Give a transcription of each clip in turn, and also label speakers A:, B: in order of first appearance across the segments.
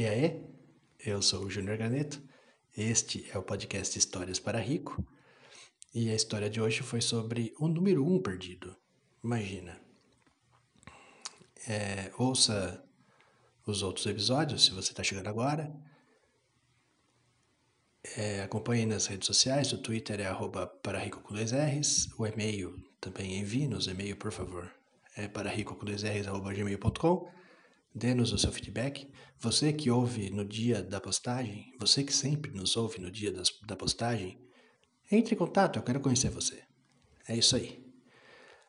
A: E aí, eu sou o Júnior Ganeto, este é o podcast Histórias para Rico, e a história de hoje foi sobre o número 1 um perdido. Imagina. É, ouça os outros episódios, se você está chegando agora. É, acompanhe nas redes sociais, o Twitter é arroba para rico com dois R's, o e-mail também envie-nos e-mail, por favor, é para rico com dois R's, arroba gmail.com Dê-nos o seu feedback. Você que ouve no dia da postagem, você que sempre nos ouve no dia das, da postagem, entre em contato, eu quero conhecer você. É isso aí.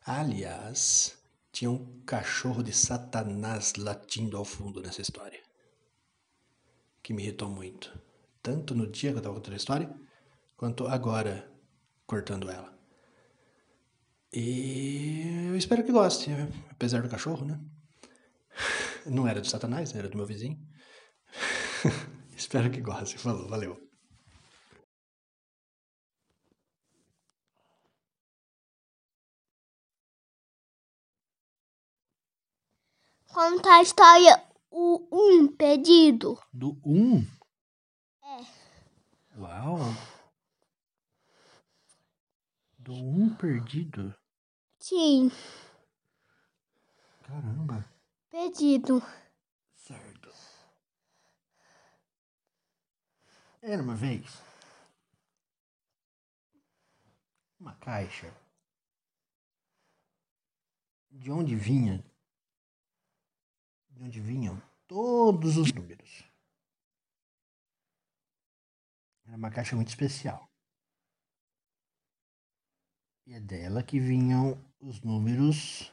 A: Aliás, tinha um cachorro de Satanás latindo ao fundo nessa história. Que me irritou muito. Tanto no dia que eu estava contando a história, quanto agora cortando ela. E eu espero que goste, apesar do cachorro, né? Não era do Satanás, era do meu vizinho. Espero que goste. Falou, valeu.
B: Conta a história o um pedido.
A: Do um?
B: É.
A: Uau! Do um perdido?
B: Sim.
A: Caramba.
B: Pedido.
A: Certo. Era uma vez uma caixa de onde vinha de onde vinham todos os números. Era uma caixa muito especial. E é dela que vinham os números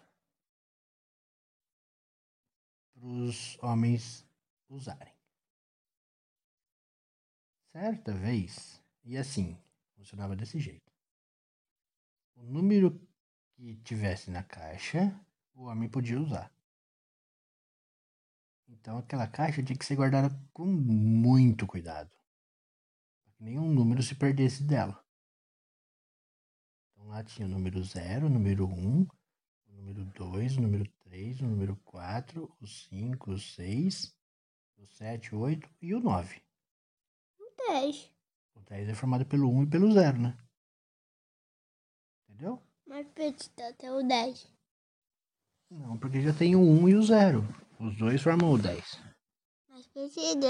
A: para os homens usarem. Certa vez, e assim, funcionava desse jeito. O número que tivesse na caixa, o homem podia usar. Então aquela caixa tinha que ser guardada com muito cuidado. Para que nenhum número se perdesse dela. Então lá tinha o número 0, o número 1, um, o número 2, o número 3, o número 4, o 5, o 6, o 7, o 8 e o 9.
B: O 10.
A: O 10 é formado pelo 1 e pelo 0, né? Entendeu?
B: Mas pedido até o 10.
A: Não, porque já tem o 1 e o 0. Os dois formam o 10.
B: Mas pedido.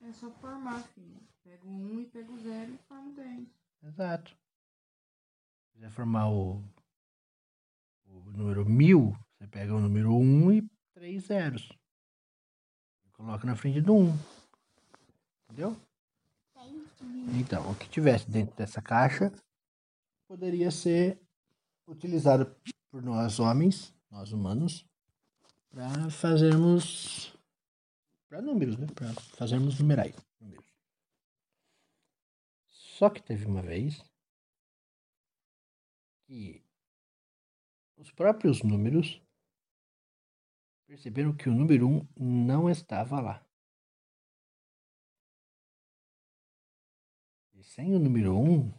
C: É só formar, filho. Pega o 1 e pega o 0 e forma o 10.
A: Exato. Se quiser formar o, o número 1000, você pega o número 1 e três zeros. Coloca na frente do 1. Entendeu? Então, o que tivesse dentro dessa caixa poderia ser utilizado por nós homens, nós humanos, para fazermos para números, né? Para fazermos numerais, números. Só que teve uma vez que os próprios números perceberam que o número 1 um não estava lá. E sem o número 1, um,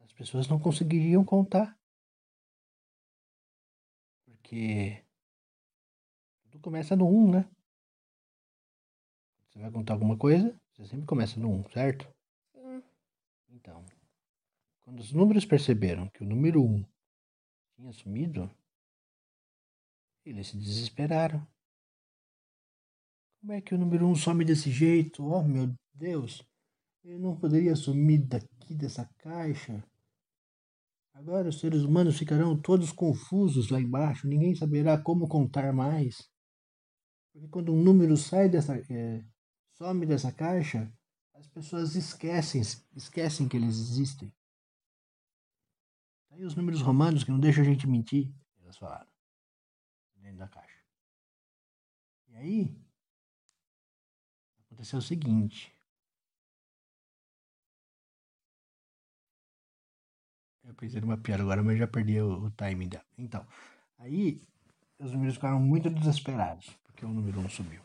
A: as pessoas não conseguiriam contar. Porque tudo começa no 1, um, né? Você vai contar alguma coisa, você sempre começa no 1, um, certo? Então, quando os números perceberam que o número 1 tinha sumido, eles se desesperaram. Como é que o número 1 some desse jeito? Oh, meu Deus! Ele não poderia sumir daqui dessa caixa? Agora os seres humanos ficarão todos confusos lá embaixo, ninguém saberá como contar mais. Porque quando um número sai dessa. É, some dessa caixa, as pessoas esquecem, esquecem que eles existem. Aí os números romanos que não deixam a gente mentir, elas falaram. Dentro da caixa. E aí, aconteceu o seguinte. Eu pensei numa piada agora, mas já perdi o, o timing dela. Então, aí os números ficaram muito desesperados, porque o número 1 subiu.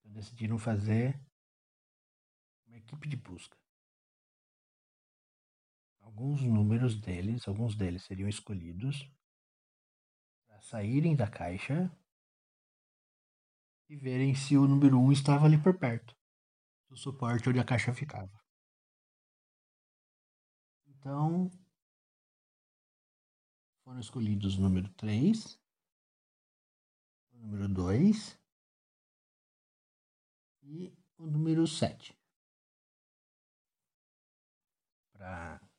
A: Então, decidiram fazer uma equipe de busca. Alguns números deles, alguns deles seriam escolhidos para saírem da caixa e verem se o número 1 um estava ali por perto do suporte onde a caixa ficava. Então, foram escolhidos o número 3, o número 2 e o número 7. Para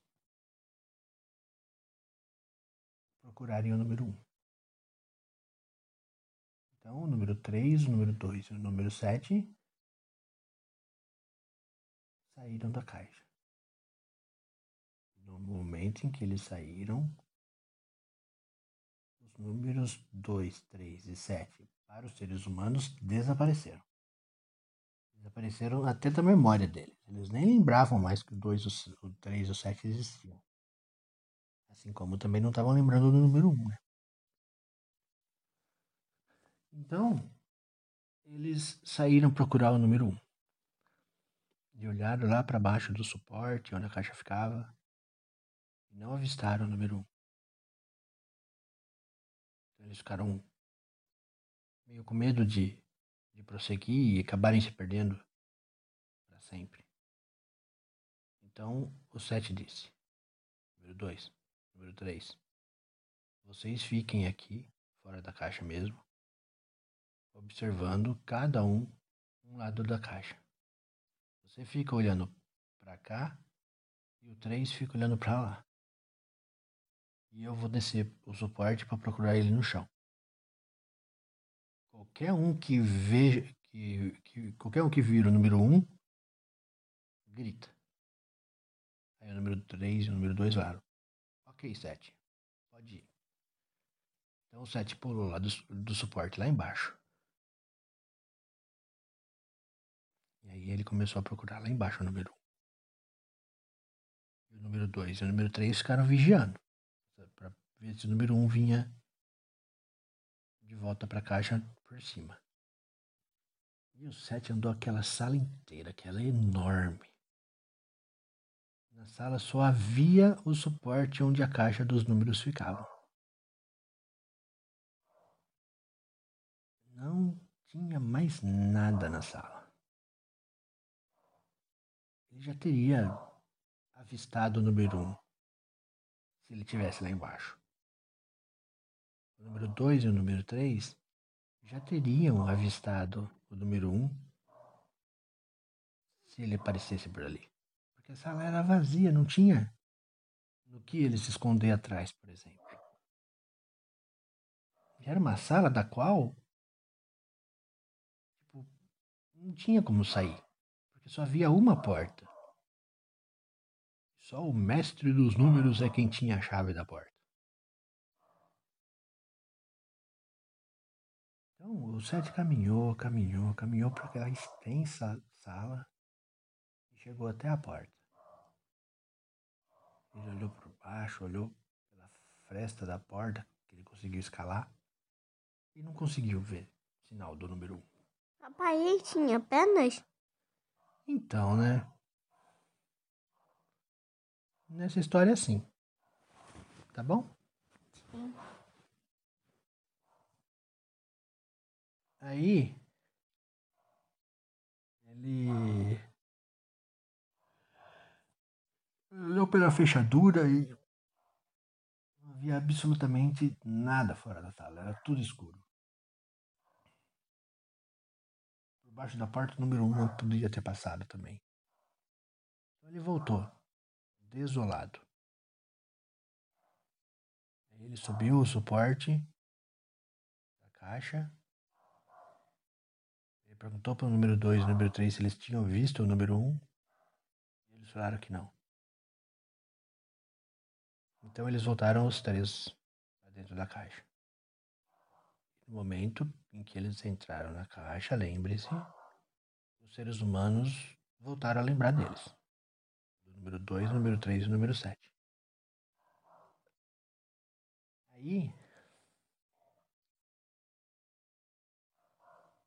A: procurarem o número 1. Um. Então, o número 3, o número 2 e o número 7 saíram da caixa. No momento em que eles saíram, os números 2, 3 e 7 para os seres humanos desapareceram. Desapareceram até da memória deles. Eles nem lembravam mais que o 2, o 3 e o 7 existiam. Assim como também não estavam lembrando do número 1. Né? Então, eles saíram procurar o número 1. E olharam lá para baixo do suporte, onde a caixa ficava, e não avistaram o número 1. Eles ficaram meio com medo de, de prosseguir e acabarem se perdendo para sempre. Então o 7 disse: Número 2, número 3. Vocês fiquem aqui, fora da caixa mesmo, observando cada um um lado da caixa. Você fica olhando para cá e o 3 fica olhando para lá e eu vou descer o suporte para procurar ele no chão. Qualquer um que veja, que, que, qualquer um que vira o número 1, um, grita. Aí o número 3 e o número 2 varam. Ok, 7. Pode ir. Então o 7 pulou lá do, do suporte lá embaixo. E aí ele começou a procurar lá embaixo o número 1. Um. E o número 2 e o número 3 ficaram vigiando ver se o número 1 um vinha de volta para a caixa por cima. E o 7 andou aquela sala inteira, que ela é enorme. Na sala só havia o suporte onde a caixa dos números ficava. Não tinha mais nada na sala. Ele já teria avistado o número 1 um, se ele tivesse lá embaixo o número 2 e o número 3 já teriam avistado o número 1 um, se ele aparecesse por ali. Porque a sala era vazia, não tinha no que ele se esconder atrás, por exemplo. E era uma sala da qual tipo, não tinha como sair, porque só havia uma porta. Só o mestre dos números é quem tinha a chave da porta. Então o Sete caminhou, caminhou, caminhou para aquela extensa sala chegou até a porta. Ele olhou por baixo, olhou pela fresta da porta que ele conseguiu escalar e não conseguiu ver sinal do número 1. Um.
B: Papai, ele tinha pernas?
A: Então, né? Nessa história é assim. Tá bom?
B: Sim.
A: Aí ele olhou pela fechadura e não havia absolutamente nada fora da sala, era tudo escuro. Por baixo da porta, número um não podia ter passado também. Então ele voltou, desolado. Ele subiu o suporte da caixa perguntou para o número 2 e número 3 se eles tinham visto o número 1. Um, eles falaram que não. Então eles voltaram os três para dentro da caixa. No momento em que eles entraram na caixa, lembre-se, os seres humanos voltaram a lembrar deles. Do número 2, número 3 e número 7. Aí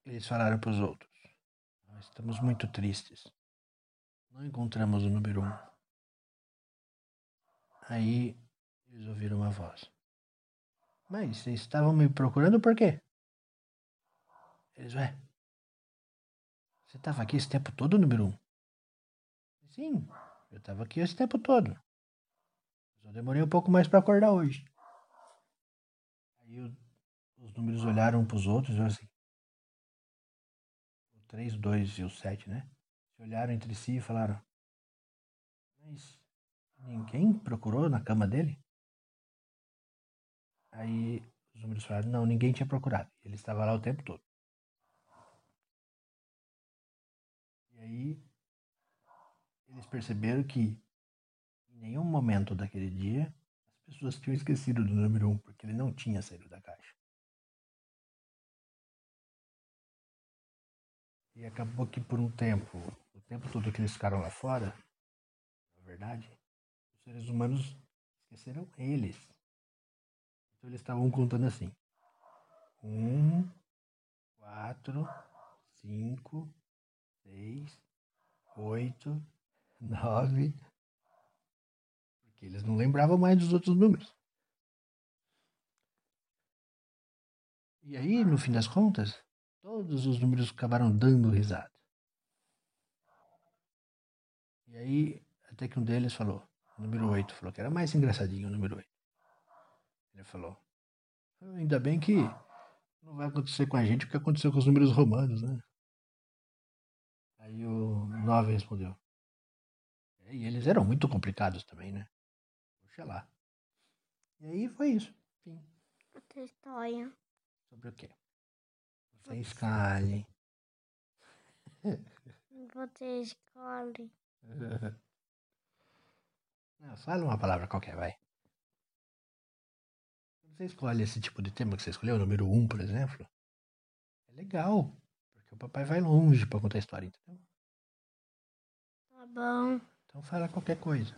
A: Eles falaram para os outros: Nós estamos muito tristes. Não encontramos o número um. Aí eles ouviram uma voz. Mas vocês estavam me procurando por quê? Eles, ué. Você estava aqui esse tempo todo, número um? Sim, eu estava aqui esse tempo todo. Só demorei um pouco mais para acordar hoje. Aí os números olharam um pros outros e assim. O 3, o 2 e o 7, né? Se olharam entre si e falaram. Mas ninguém procurou na cama dele? Aí os números falaram, não, ninguém tinha procurado. Ele estava lá o tempo todo. E aí eles perceberam que em nenhum momento daquele dia as pessoas tinham esquecido do número 1, um, porque ele não tinha saído da caixa. E acabou que por um tempo, o tempo todo que eles ficaram lá fora, na verdade, os seres humanos esqueceram eles. Então eles estavam contando assim: um, quatro, cinco, seis, oito, nove. Porque eles não lembravam mais dos outros números. E aí, no fim das contas, todos os números acabaram dando risada. E aí, até que um deles falou, o número 8, falou que era mais engraçadinho o número 8. Ele falou, ainda bem que não vai acontecer com a gente o que aconteceu com os números romanos, né? Aí o 9 respondeu. E eles eram muito complicados também, né? Puxa lá. E aí foi isso. Fim.
B: Outra história.
A: Sobre o quê? Você escale.
B: Você escolhe.
A: Não, fala uma palavra qualquer, vai. Você escolhe esse tipo de tema que você escolheu, o número 1, um, por exemplo, é legal. Porque o papai vai longe pra contar a história, entendeu?
B: Tá bom.
A: Então fala qualquer coisa.